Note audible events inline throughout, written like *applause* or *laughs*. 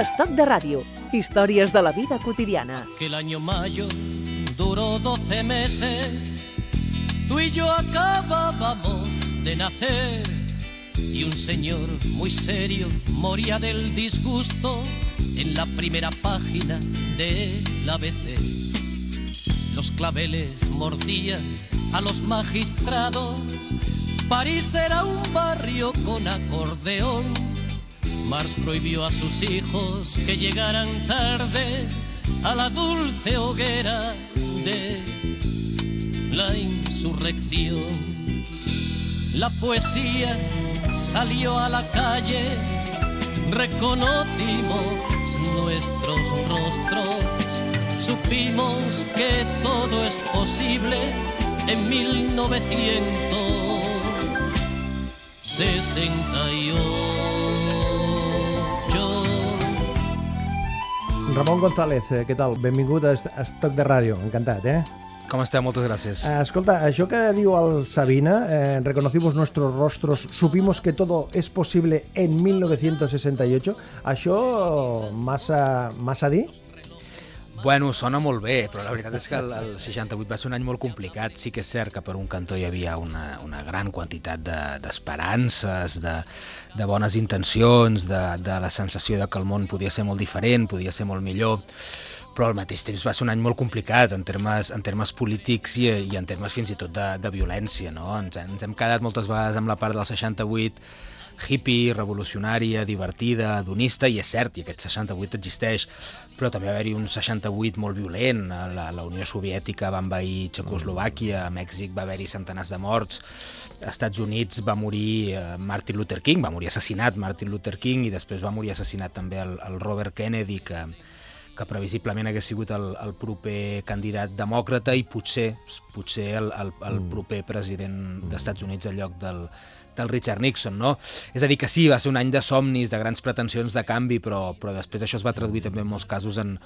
Estoc de ràdio. Històries de la vida quotidiana. Que el año mayo duró 12 meses. Tú y yo acabábamos de nacer. Y un señor muy serio moría del disgusto en la primera página del ABC. Los claveles mordían a los magistrados. París era un barrio con acordeón. Mars prohibió a sus hijos que llegaran tarde a la dulce hoguera de la insurrección. La poesía salió a la calle, reconocimos nuestros rostros, supimos que todo es posible en 1968. Ramon González, eh, què tal? Benvingut a Est- a Estoc de Ràdio, encantat, eh? Com esteu? Moltes gràcies. Eh, Escolta, això que diu el Sabina, eh, reconocimos nuestros rostros, supimos que todo es posible en 1968, això massa, massa dir? Bueno, sona molt bé, però la veritat és que el, el 68 va ser un any molt complicat. Sí que és cert que per un cantó hi havia una, una gran quantitat de- d'esperances, de, de bones intencions, de, de la sensació de que el món podia ser molt diferent, podia ser molt millor, però al mateix temps va ser un any molt complicat en termes, en termes polítics i, i en termes fins i tot de, de violència. No? Ens, ens hem quedat moltes vegades amb la part del 68 hippie, revolucionària, divertida, donista, i és cert, i aquest 68 existeix, però també va haver-hi un 68 molt violent, la, la Unió Soviètica va envair Txecoslovàquia, a Mèxic va haver-hi centenars de morts, als Estats Units va morir eh, Martin Luther King, va morir assassinat Martin Luther King, i després va morir assassinat també el, el Robert Kennedy, que, que previsiblement hagués sigut el, el proper candidat demòcrata i potser potser el, el, el proper president dels Units al lloc del, del Richard Nixon, no? És a dir, que sí, va ser un any de somnis, de grans pretensions de canvi, però, però després això es va traduir també en molts casos en,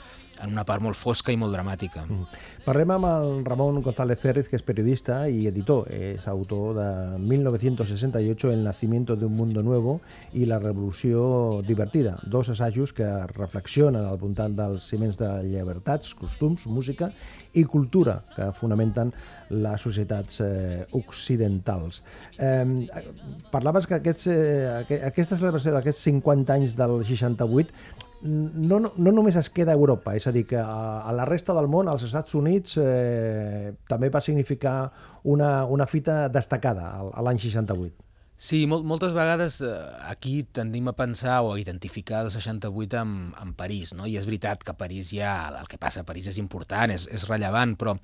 en una part molt fosca i molt dramàtica. Mm. Parlem amb el Ramon González Férez, que és periodista i editor. És autor de 1968, El nacimiento de un mundo nuevo i La revolució divertida. Dos assajos que reflexionen al voltant dels ciments de llibertats, costums, música i cultura que fonamenten les societats eh, occidentals. Eh, parlaves que aquests, eh, aqu- aquesta celebració d'aquests 50 anys del 68 no, no, no només es queda a Europa, és a dir, que a, a la resta del món, als Estats Units, eh, també va significar una, una fita destacada a, l'any 68. Sí, mol moltes vegades eh, aquí tendim a pensar o a identificar el 68 amb, amb París, no? i és veritat que París ja el que passa a París és important, és, és rellevant, però,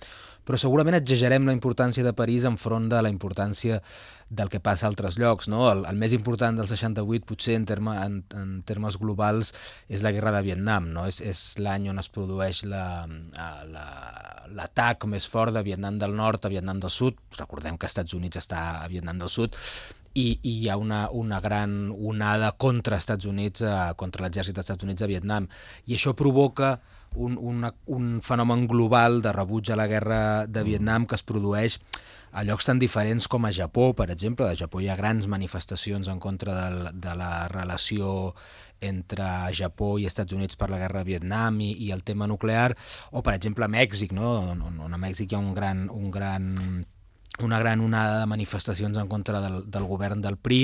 però segurament exagerem la importància de París enfront de la importància del que passa a altres llocs. No? El, el més important del 68, potser en, terme, en, en termes globals, és la guerra de Vietnam. No? És, és l'any on es produeix l'atac la, l'atac més fort de Vietnam del Nord a Vietnam del Sud. Recordem que els Estats Units està a Vietnam del Sud i, i hi ha una, una gran onada contra Estats Units, eh, contra l'exèrcit dels Estats Units a Vietnam. I això provoca un, una, un fenomen global de rebuig a la guerra de Vietnam que es produeix a llocs tan diferents com a Japó, per exemple. A Japó hi ha grans manifestacions en contra de, de la relació entre Japó i Estats Units per la guerra de Vietnam i, i el tema nuclear, o per exemple a Mèxic, no? on, on a Mèxic hi ha un gran, un gran una gran onada de manifestacions en contra del, del govern del PRI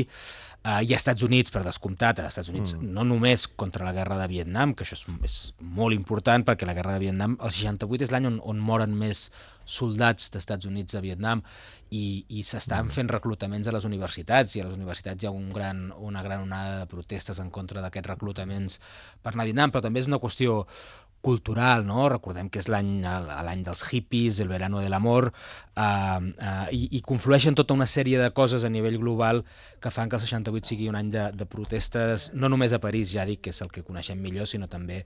eh, i a Estats Units, per descomptat, a Estats Units mm. no només contra la guerra de Vietnam, que això és, és molt important perquè la guerra de Vietnam, el 68 és l'any on, on moren més soldats d'Estats Units a Vietnam i, i s'estan fent reclutaments a les universitats i a les universitats hi ha un gran, una gran onada de protestes en contra d'aquests reclutaments per anar a Vietnam, però també és una qüestió cultural, no? Recordem que és l'any l'any dels hippies, el verano de l'amor, eh, eh, i, i conflueixen tota una sèrie de coses a nivell global que fan que el 68 sigui un any de, de protestes, no només a París, ja dic que és el que coneixem millor, sinó també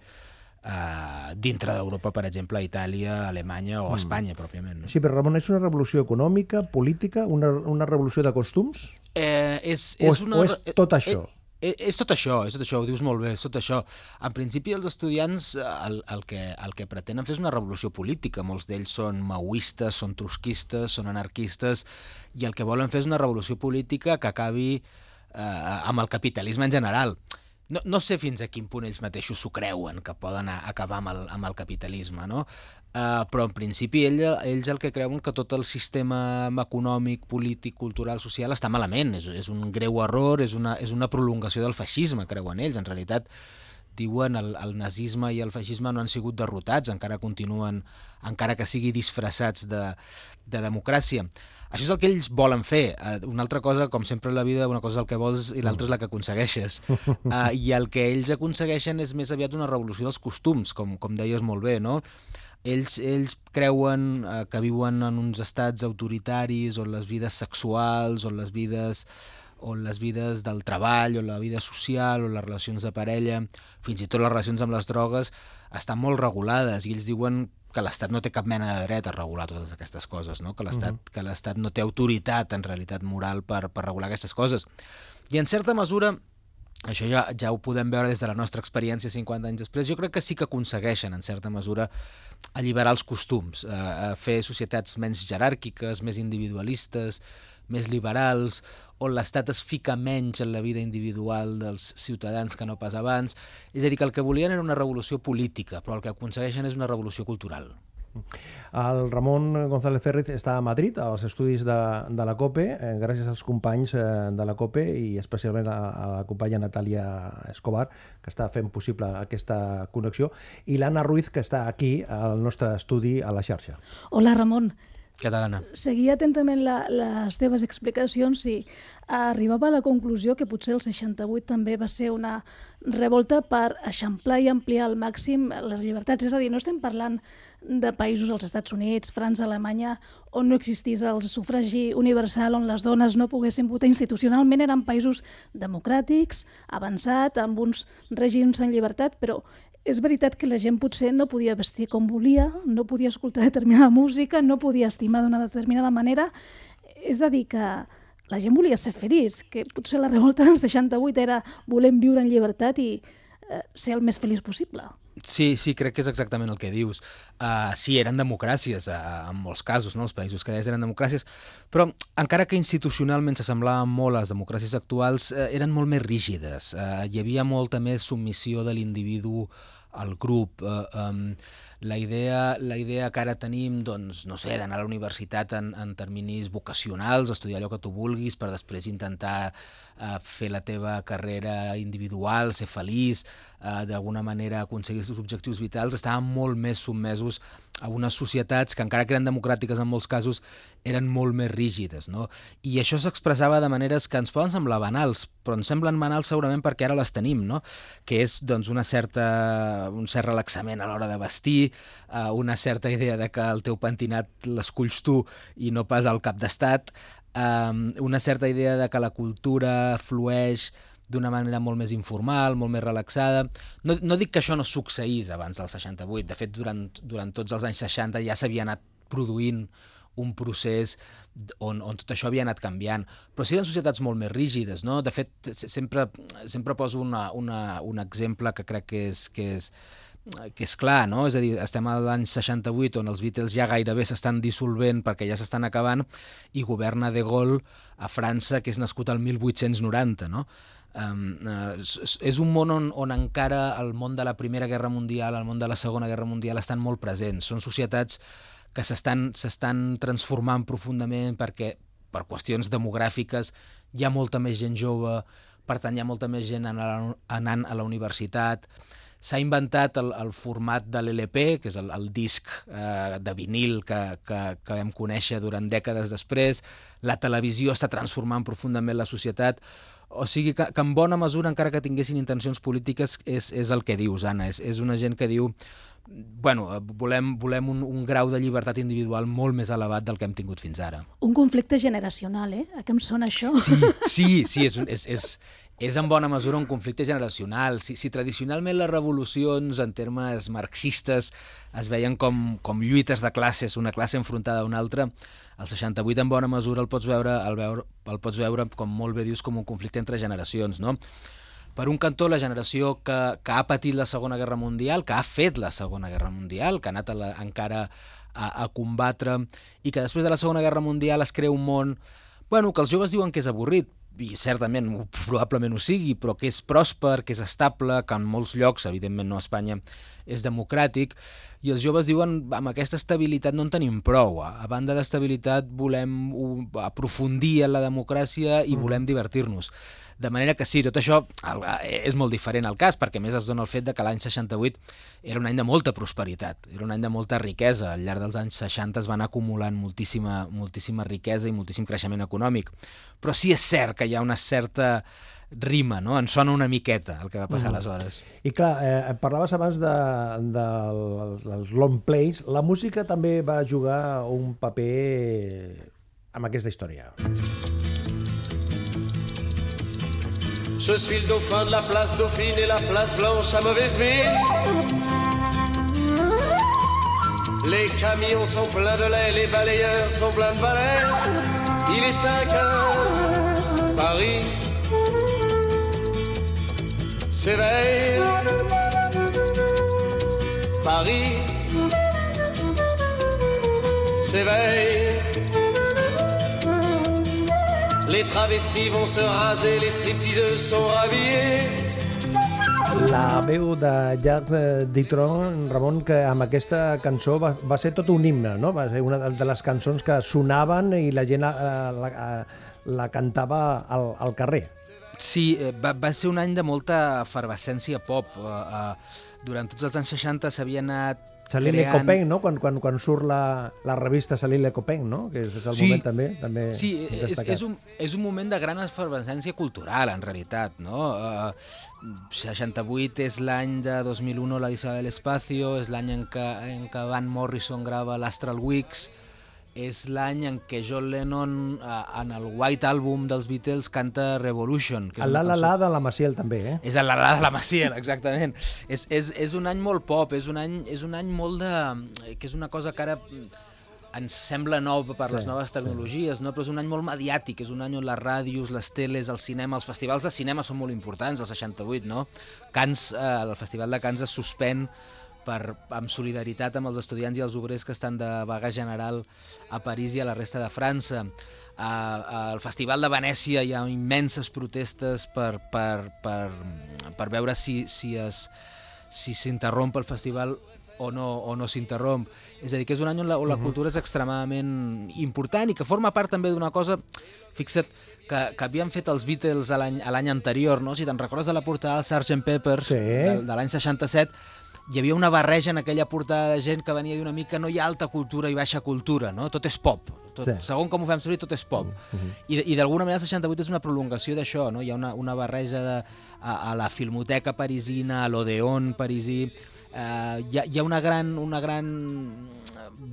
eh, dintre d'Europa, per exemple, a Itàlia, Alemanya o a Espanya, pròpiament. No? Sí, però Ramon, és una revolució econòmica, política, una, una revolució de costums? Eh, és, O és, és- una, o és tot això? Eh, eh, és tot això, és tot això, ho dius molt bé, és tot això. En principi els estudiants eh, el, el, que, el que pretenen fer és una revolució política, molts d'ells són maoistes, són trotskistes, són anarquistes, i el que volen fer és una revolució política que acabi eh, amb el capitalisme en general. No, no sé fins a quin punt ells mateixos s'ho creuen, que poden acabar amb el, amb el capitalisme, no? Uh, però en principi ell, ells el que creuen que tot el sistema econòmic, polític, cultural, social està malament, és, és un greu error, és una, és una prolongació del feixisme, creuen ells. En realitat, diuen el, el nazisme i el feixisme no han sigut derrotats, encara continuen, encara que sigui disfressats de, de democràcia. Això és el que ells volen fer. Uh, una altra cosa, com sempre a la vida, una cosa és el que vols i l'altra és la que aconsegueixes. Uh, *laughs* I el que ells aconsegueixen és més aviat una revolució dels costums, com, com deies molt bé, no? Ells, ells creuen uh, que viuen en uns estats autoritaris on les vides sexuals, on les vides on les vides del treball, o la vida social, o les relacions de parella, fins i tot les relacions amb les drogues, estan molt regulades i ells diuen que l'Estat no té cap mena de dret a regular totes aquestes coses, no? que l'Estat uh -huh. que l'Estat no té autoritat en realitat moral per, per regular aquestes coses. I en certa mesura, això ja, ja ho podem veure des de la nostra experiència 50 anys després, jo crec que sí que aconsegueixen, en certa mesura, alliberar els costums, a, a fer societats menys jeràrquiques, més individualistes, més liberals, on l'Estat es fica menys en la vida individual dels ciutadans que no pas abans. És a dir, que el que volien era una revolució política, però el que aconsegueixen és una revolució cultural. El Ramon González Ferriz està a Madrid, als estudis de, de la COPE, eh, gràcies als companys eh, de la COPE i especialment a, a la companya Natàlia Escobar, que està fent possible aquesta connexió, i l'Anna Ruiz, que està aquí al nostre estudi a la xarxa. Hola, Ramon catalana. Seguia atentament la, les teves explicacions i arribava a la conclusió que potser el 68 també va ser una revolta per eixamplar i ampliar al màxim les llibertats. És a dir, no estem parlant de països als Estats Units, França, Alemanya, on no existís el sufragi universal, on les dones no poguessin votar institucionalment, eren països democràtics, avançats, amb uns règims en llibertat, però és veritat que la gent potser no podia vestir com volia, no podia escoltar determinada *laughs* música, no podia estimar d'una determinada manera. És a dir, que la gent volia ser feliç, que potser la revolta del 68 era volem viure en llibertat i ser el més feliç possible. Sí, sí, crec que és exactament el que dius. Uh, sí, eren democràcies, uh, en molts casos, no? els països que deies eren democràcies, però encara que institucionalment s'assemblaven molt a les democràcies actuals, uh, eren molt més rígides. Uh, hi havia molta més submissió de l'individu al grup. Uh, um, la idea, la idea que ara tenim, doncs, no sé, d'anar a la universitat en, en terminis vocacionals, estudiar allò que tu vulguis per després intentar uh, fer la teva carrera individual, ser feliç, uh, d'alguna manera aconseguir els objectius vitals, estaven molt més sotmesos a unes societats que encara que eren democràtiques en molts casos eren molt més rígides no? i això s'expressava de maneres que ens poden semblar banals però ens semblen banals segurament perquè ara les tenim no? que és doncs, una certa, un cert relaxament a l'hora de vestir eh, una certa idea de que el teu pentinat l'esculls tu i no pas al cap d'estat eh, una certa idea de que la cultura flueix d'una manera molt més informal, molt més relaxada. No, no dic que això no succeís abans del 68, de fet, durant, durant tots els anys 60 ja s'havia anat produint un procés on, on tot això havia anat canviant. Però sí eren societats molt més rígides, no? De fet, sempre, sempre poso una, una, un exemple que crec que és, que és, que és clar, no? És a dir, estem a l'any 68 on els Beatles ja gairebé s'estan dissolvent perquè ja s'estan acabant i governa De Gaulle a França, que és nascut al 1890, no? Um, és, és un món on, on encara el món de la Primera Guerra Mundial, el món de la Segona Guerra Mundial estan molt presents. Són societats que s'estan transformant profundament perquè per qüestions demogràfiques hi ha molta més gent jove, per tant hi ha molta més gent anant a la universitat, s'ha inventat el, el format de l'LP, que és el, el disc eh, de vinil que, que, que vam conèixer durant dècades després, la televisió està transformant profundament la societat, o sigui que, que en bona mesura, encara que tinguessin intencions polítiques, és, és el que dius, Anna. És, és una gent que diu bueno, volem, volem un, un grau de llibertat individual molt més elevat del que hem tingut fins ara. Un conflicte generacional, eh? A què em sona això? Sí, sí, sí és, és, és, és en bona mesura un conflicte generacional. Si, si tradicionalment les revolucions en termes marxistes es veien com, com lluites de classes, una classe enfrontada a una altra, el 68 en bona mesura el pots veure, el, veure, el pots veure com molt bé dius, com un conflicte entre generacions, no? Per un cantó, la generació que, que ha patit la Segona Guerra Mundial, que ha fet la Segona Guerra Mundial, que ha anat a la, encara a, a combatre, i que després de la Segona Guerra Mundial es crea un món bueno, que els joves diuen que és avorrit, i certament probablement ho sigui, però que és pròsper, que és estable, que en molts llocs, evidentment no a Espanya, és democràtic, i els joves diuen amb aquesta estabilitat no en tenim prou. A banda d'estabilitat volem aprofundir en la democràcia i mm. volem divertir-nos. De manera que sí, tot això és molt diferent al cas, perquè més es dona el fet de que l'any 68 era un any de molta prosperitat, era un any de molta riquesa. Al llarg dels anys 60 es van acumulant moltíssima, moltíssima riquesa i moltíssim creixement econòmic. Però sí és cert que hi ha una certa rima, no? En sona una miqueta el que va passar mm. aleshores. I clar, eh, parlaves abans de, de, dels long plays. La música també va jugar un paper amb aquesta història. Je suis le dauphin de la place Dauphine et la place Blanche à mauvaise mine. Les camions sont pleins de lait, les balayeurs sont pleins de balais. Il est 5 heures, Paris s'éveille. Paris s'éveille. Les travestis vont se raser, les stripteaseuses sont rhabillées. La veu de Jacques Ditron, Ramon, que amb aquesta cançó va, va ser tot un himne, no? Va ser una de les cançons que sonaven i la gent eh, la, eh, la cantava al, al carrer. Sí, eh, va, va ser un any de molta efervescència pop. Uh, uh, durant tots els anys 60 s'havia anat Salile creant... Copen, no? Quan, quan, quan surt la, la revista Salile Copen, no? Que és, és el sí, moment també, també Sí, és, és, un, és un moment de gran efervescència cultural, en realitat, no? Uh, 68 és l'any de 2001, l'edició de l'Espacio, és l'any en, què, en què Van Morrison grava l'Astral Weeks, és l'any en què John Lennon eh, en el White Album dels Beatles canta Revolution. Que el La La La de la Maciel també, eh? És el La La de la Maciel, exactament. és, és, és un any molt pop, és un any, és un any molt de... que és una cosa que ara ens sembla nou per sí, les noves tecnologies, sí. no? però és un any molt mediàtic, és un any on les ràdios, les teles, el cinema, els festivals de cinema són molt importants, el 68, no? Cans, eh, el Festival de Cans es suspèn per, amb solidaritat amb els estudiants i els obrers que estan de vaga general a París i a la resta de França. Al Festival de Venècia hi ha immenses protestes per, per, per, per veure si si es si s'interromp el festival o no, o no s'interromp. És a dir, que és un any on la, on la mhm. cultura és extremadament important i que forma part també d'una cosa, fixa't, que, que havien fet els Beatles l'any anterior, no? si te'n recordes de la portada del Sgt. Peppers sí. de, de l'any 67, hi havia una barreja en aquella portada de gent que venia d'una mica no hi ha alta cultura i baixa cultura, no? Tot és pop. Tot, sí. Segon com ho fem servir, tot és pop. Uh -huh. I, I d'alguna manera el 68 és una prolongació d'això, no? Hi ha una, una barreja de, a, a la Filmoteca parisina, a l'Odeon parisí, eh, hi, ha, hi ha una gran, una gran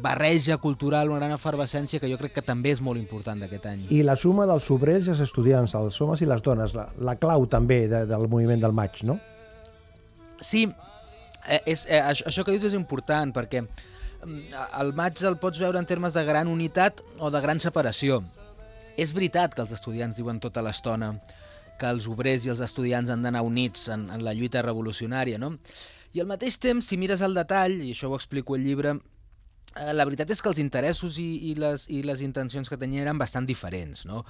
barreja cultural, una gran efervescència que jo crec que també és molt important d'aquest any. I la suma dels obrers i els estudiants, els homes i les dones, la, la clau també de, del moviment del maig, no? Sí, és, eh, això, que dius és important perquè mm, el maig el pots veure en termes de gran unitat o de gran separació. És veritat que els estudiants diuen tota l'estona que els obrers i els estudiants han d'anar units en, en la lluita revolucionària, no? I al mateix temps, si mires el detall, i això ho explico al llibre, eh, la veritat és que els interessos i, i, les, i les intencions que tenien eren bastant diferents, no?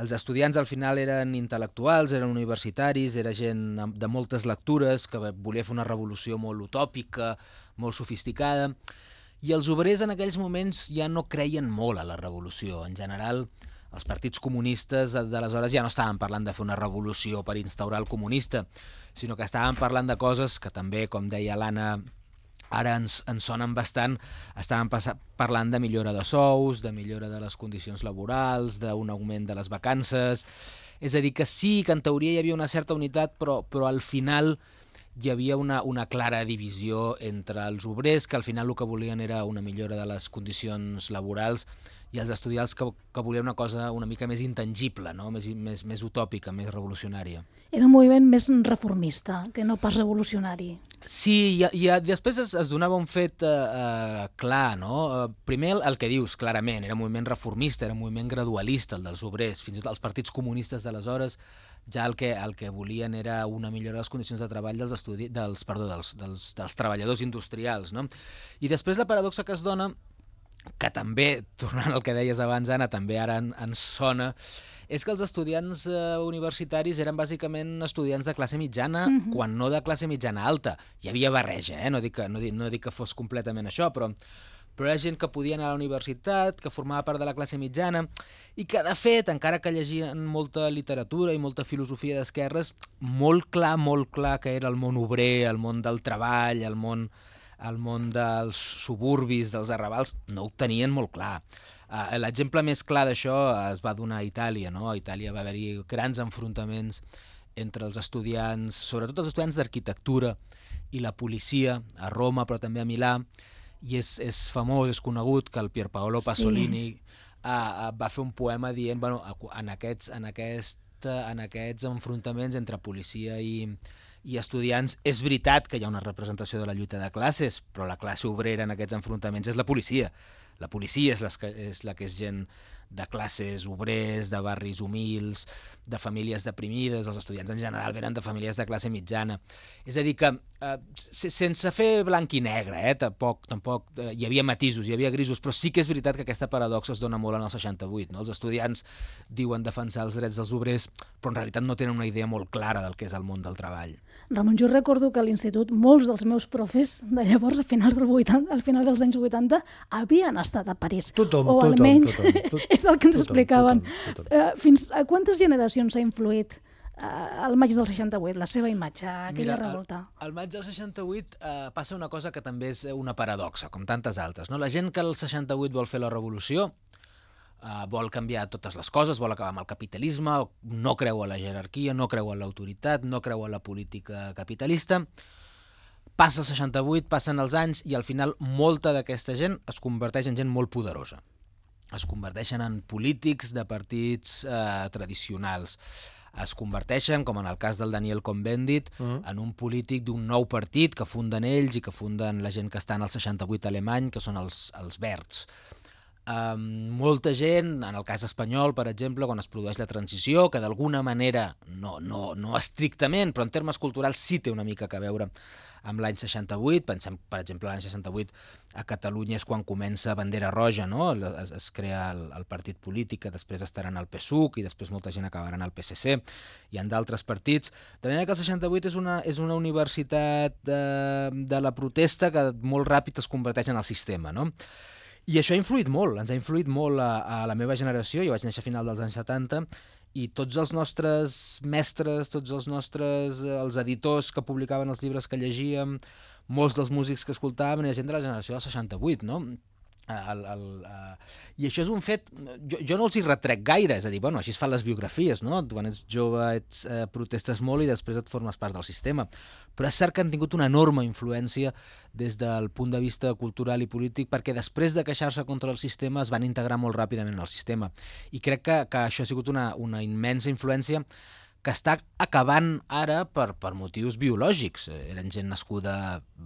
Els estudiants al final eren intel·lectuals, eren universitaris, era gent de moltes lectures que volia fer una revolució molt utòpica, molt sofisticada, i els obrers en aquells moments ja no creien molt a la revolució. En general, els partits comunistes d'aleshores ja no estaven parlant de fer una revolució per instaurar el comunista, sinó que estaven parlant de coses que també, com deia l'Anna ara ens, ens sonen bastant, estàvem parlant de millora de sous, de millora de les condicions laborals, d'un augment de les vacances... És a dir, que sí que en teoria hi havia una certa unitat, però, però al final hi havia una, una clara divisió entre els obrers, que al final el que volien era una millora de les condicions laborals, i els estudiants que, que volien una cosa una mica més intangible, no? més, més, més utòpica, més revolucionària. Era un moviment més reformista que no pas revolucionari. Sí, i, i després es, es donava un fet eh, eh, clar, no? Eh, primer el, el que dius, clarament, era un moviment reformista, era un moviment gradualista, el dels obrers, fins i tot els partits comunistes d'aleshores ja el que, el que volien era una millora de les condicions de treball dels, estudi dels, perdó, dels, dels, dels treballadors industrials. No? I després la paradoxa que es dona que també, *laughs* tornant al que deies abans, Anna, també ara en, ens sona, és que els estudiants eh, universitaris eren bàsicament estudiants de classe mitjana, uh -huh. quan no de classe mitjana alta. Hi havia barreja, eh? no, dic que, no, dic, no dic que fos completament això, però però era gent que podia anar a la universitat, que formava part de la classe mitjana, i que, de fet, encara que llegien molta literatura i molta filosofia d'esquerres, molt clar, molt clar que era el món obrer, el món del treball, el món el món dels suburbis, dels arrabals, no ho tenien molt clar. Uh, L'exemple més clar d'això es va donar a Itàlia. No? A Itàlia va haver-hi grans enfrontaments entre els estudiants, sobretot els estudiants d'arquitectura i la policia, a Roma però també a Milà, i és, és famós, és conegut que el Pierpaolo Pasolini sí. uh, uh, va fer un poema dient, bueno, en aquests, en aquest, en aquests enfrontaments entre policia i, i estudiants, és veritat que hi ha una representació de la lluita de classes, però la classe obrera en aquests enfrontaments és la policia. La policia és, les que, és la que és gent de classes obrers, de barris humils, de famílies deprimides, els estudiants en general venen de famílies de classe mitjana. És a dir que, eh, sense fer blanc i negre, eh, tampoc, tampoc eh, hi havia matisos, hi havia grisos, però sí que és veritat que aquesta paradoxa es dona molt en el 68. No? Els estudiants diuen defensar els drets dels obrers, però en realitat no tenen una idea molt clara del que és el món del treball. Ramon, jo recordo que a l'institut molts dels meus profes de llavors, a finals del 80, al final dels anys 80, havien estat a París. Tothom, o tothom, almenys tothom, tothom. És el que ens Tothom, explicaven. tothom, tothom. Eh, fins a quantes generacions ha influït eh, el maig del 68, la seva imatge, aquella Mira, revolta? Al, al maig del 68 eh, passa una cosa que també és una paradoxa, com tantes altres. No? La gent que al 68 vol fer la revolució eh, vol canviar totes les coses, vol acabar amb el capitalisme, no creu a la jerarquia, no creu en l'autoritat, no creu en la política capitalista. Passa el 68, passen els anys i al final molta d'aquesta gent es converteix en gent molt poderosa. Es converteixen en polítics de partits eh, tradicionals. Es converteixen, com en el cas del Daniel Cohn-Bendit, uh -huh. en un polític d'un nou partit que funden ells i que funden la gent que està en el 68 alemany, que són els, els verds. Um, molta gent, en el cas espanyol, per exemple, quan es produeix la transició, que d'alguna manera, no, no, no estrictament, però en termes culturals sí té una mica que veure amb l'any 68, pensem, per exemple, l'any 68 a Catalunya és quan comença Bandera Roja, no? es, es crea el, el partit polític, que després estaran al PSUC i després molta gent acabarà al PSC, i en d'altres partits. De manera que el 68 és una, és una universitat de, de la protesta que molt ràpid es converteix en el sistema, no? I això ha influït molt, ens ha influït molt a, a la meva generació, jo vaig néixer a final dels anys 70, i tots els nostres mestres, tots els nostres, eh, els editors que publicaven els llibres que llegíem, molts dels músics que escoltàvem, era gent de la generació del 68, no? El, el, uh, I això és un fet, jo, jo no els hi retrec gaire, és a dir, bueno, així es fan les biografies, no? Quan ets jove ets, uh, protestes molt i després et formes part del sistema. Però és cert que han tingut una enorme influència des del punt de vista cultural i polític perquè després de queixar-se contra el sistema es van integrar molt ràpidament en el sistema. I crec que, que això ha sigut una, una immensa influència que està acabant ara per, per motius biològics. Eren gent nascuda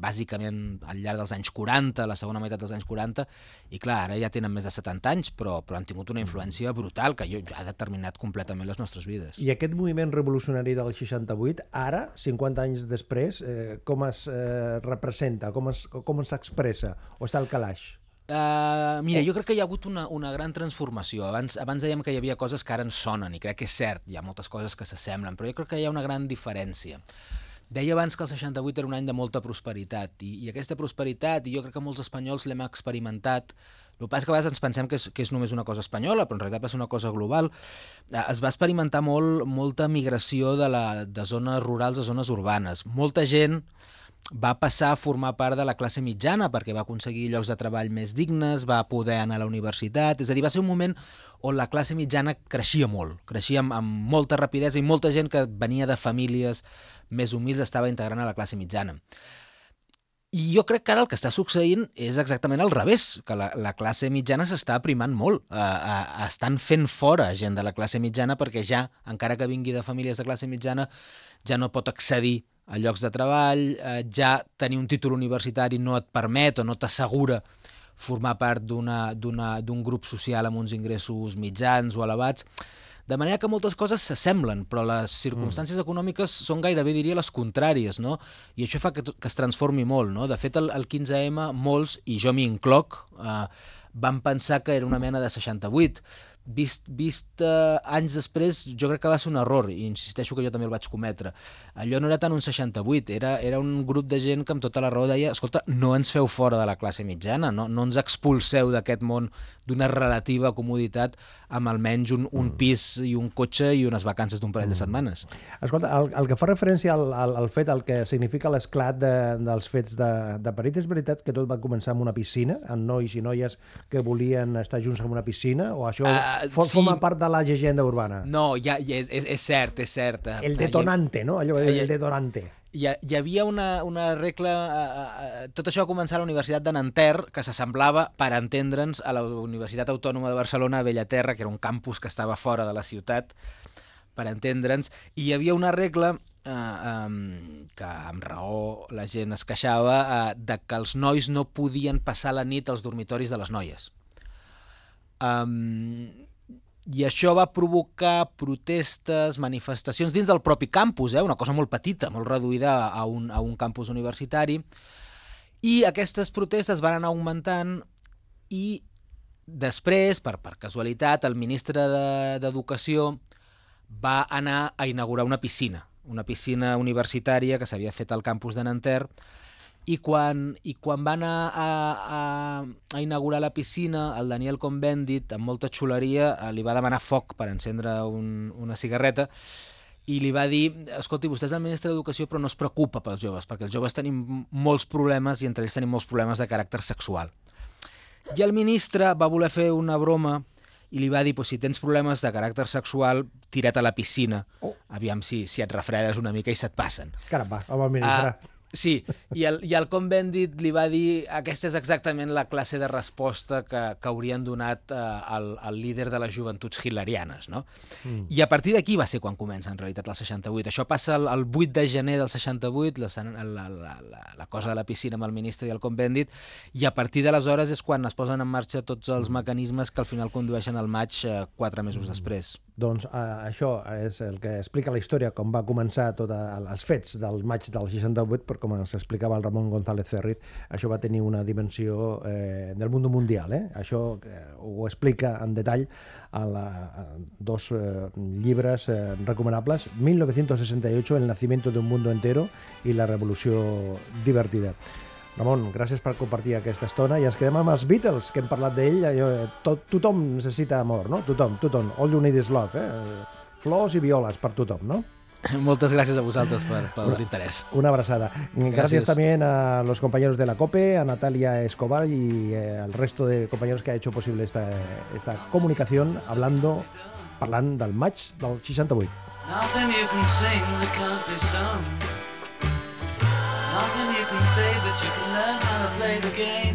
bàsicament al llarg dels anys 40, la segona meitat dels anys 40, i clar, ara ja tenen més de 70 anys, però, però han tingut una influència brutal que jo, ha determinat completament les nostres vides. I aquest moviment revolucionari del 68, ara, 50 anys després, eh, com es eh, representa, com es, com s'expressa, o està al calaix? Uh, mira, jo crec que hi ha hagut una, una gran transformació. Abans, abans dèiem que hi havia coses que ara ens sonen, i crec que és cert, hi ha moltes coses que s'assemblen, però jo crec que hi ha una gran diferència. Deia abans que el 68 era un any de molta prosperitat, i, i aquesta prosperitat, i jo crec que molts espanyols l'hem experimentat, el que passa que a vegades ens pensem que és, que és només una cosa espanyola, però en realitat va ser una cosa global. Eh, Es va experimentar molt, molta migració de, la, de zones rurals a zones urbanes. Molta gent va passar a formar part de la classe mitjana perquè va aconseguir llocs de treball més dignes, va poder anar a la universitat, és a dir, va ser un moment on la classe mitjana creixia molt, creixia amb, amb molta rapidesa i molta gent que venia de famílies més humils estava integrant a la classe mitjana. I jo crec que ara el que està succeint és exactament al revés, que la, la classe mitjana s'està aprimant molt. Uh, uh, estan fent fora gent de la classe mitjana perquè ja, encara que vingui de famílies de classe mitjana, ja no pot accedir a llocs de treball, eh, ja tenir un títol universitari no et permet o no t'assegura formar part d'un grup social amb uns ingressos mitjans o elevats. De manera que moltes coses s'assemblen, però les circumstàncies mm. econòmiques són gairebé, diria, les contràries, no? I això fa que, que es transformi molt, no? De fet, el, el 15M, molts, i jo m'hi incloc, eh, van pensar que era una mena de 68. Vist, vist uh, anys després, jo crec que va ser un error, i insisteixo que jo també el vaig cometre. Allò no era tant un 68, era, era un grup de gent que amb tota la raó deia escolta, no ens feu fora de la classe mitjana, no, no ens expulseu d'aquest món d'una relativa comoditat amb almenys un, un mm. pis i un cotxe i unes vacances d'un parell de mm. setmanes. Escolta, el, el que fa referència al, al, al fet, el que significa l'esclat de, dels fets de, de París, és veritat que tot va començar amb una piscina, amb nois i noies que volien estar junts en una piscina, o això uh, for, sí. forma part de la llegenda urbana? No, ja, ja és, és, és cert, és cert. El detonante, no? Allò, el, el detonante hi, hi havia una, una regla... Eh, tot això va començar a la Universitat de Nanterre, que s'assemblava, per entendre'ns, a la Universitat Autònoma de Barcelona a Bellaterra, que era un campus que estava fora de la ciutat, per entendre'ns, i hi havia una regla eh, eh, que amb raó la gent es queixava eh, de que els nois no podien passar la nit als dormitoris de les noies. Um, i això va provocar protestes, manifestacions dins del propi campus, eh? una cosa molt petita, molt reduïda a un, a un campus universitari, i aquestes protestes van anar augmentant i després, per, per casualitat, el ministre d'Educació de, va anar a inaugurar una piscina, una piscina universitària que s'havia fet al campus de Nanterre, i quan, i quan va anar a, a, a inaugurar la piscina, el Daniel Cohn-Bendit, amb molta xuleria, eh, li va demanar foc per encendre un, una cigarreta i li va dir, escolti, vostè és el ministre d'Educació però no es preocupa pels joves, perquè els joves tenim molts problemes i entre ells tenim molts problemes de caràcter sexual. I el ministre va voler fer una broma i li va dir, pues, si tens problemes de caràcter sexual, tira't a la piscina. Oh. Aviam si, si et refredes una mica i se't passen. Caramba, home, el ministre. Uh, Sí, i el, i el Convendit li va dir aquesta és exactament la classe de resposta que, que haurien donat eh, al, al líder de les joventuts hilarianes, no? Mm. I a partir d'aquí va ser quan comença, en realitat, el 68. Això passa el, el 8 de gener del 68, la, la, la, la, la cosa de la piscina amb el ministre i el Convendit, i a partir d'aleshores és quan es posen en marxa tots els mm. mecanismes que al final condueixen al maig eh, quatre mesos mm. després. Doncs eh, això és el que explica la història, com va començar tots els fets del maig del 68, per com ens explicava el Ramon González Ferrit, això va tenir una dimensió eh, del món mundial. Eh? Això eh, ho explica en detall a, la, a dos eh, llibres eh, recomanables, 1968, El nacimiento de un mundo entero i La revolució divertida. Ramon, gràcies per compartir aquesta estona i ens quedem amb els Beatles, que hem parlat d'ell. Tot, tothom necessita amor, no? Tothom, tothom. All you need is love, eh? Flors i violes per tothom, no? *laughs* Moltes gràcies a vosaltres per, per l'interès. Una abraçada. Gracias. también a los compañeros de la COPE, a Natalia Escobar y eh, al resto de compañeros que ha hecho posible esta, esta comunicación hablando, parlant del maig del 68. Nothing you can sing that can't be sung. Nothing you can say, but you can learn how to play the game.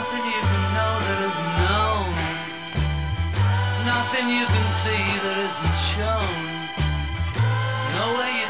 Nothing you can know that isn't known. Nothing you can see that isn't shown. There's no way you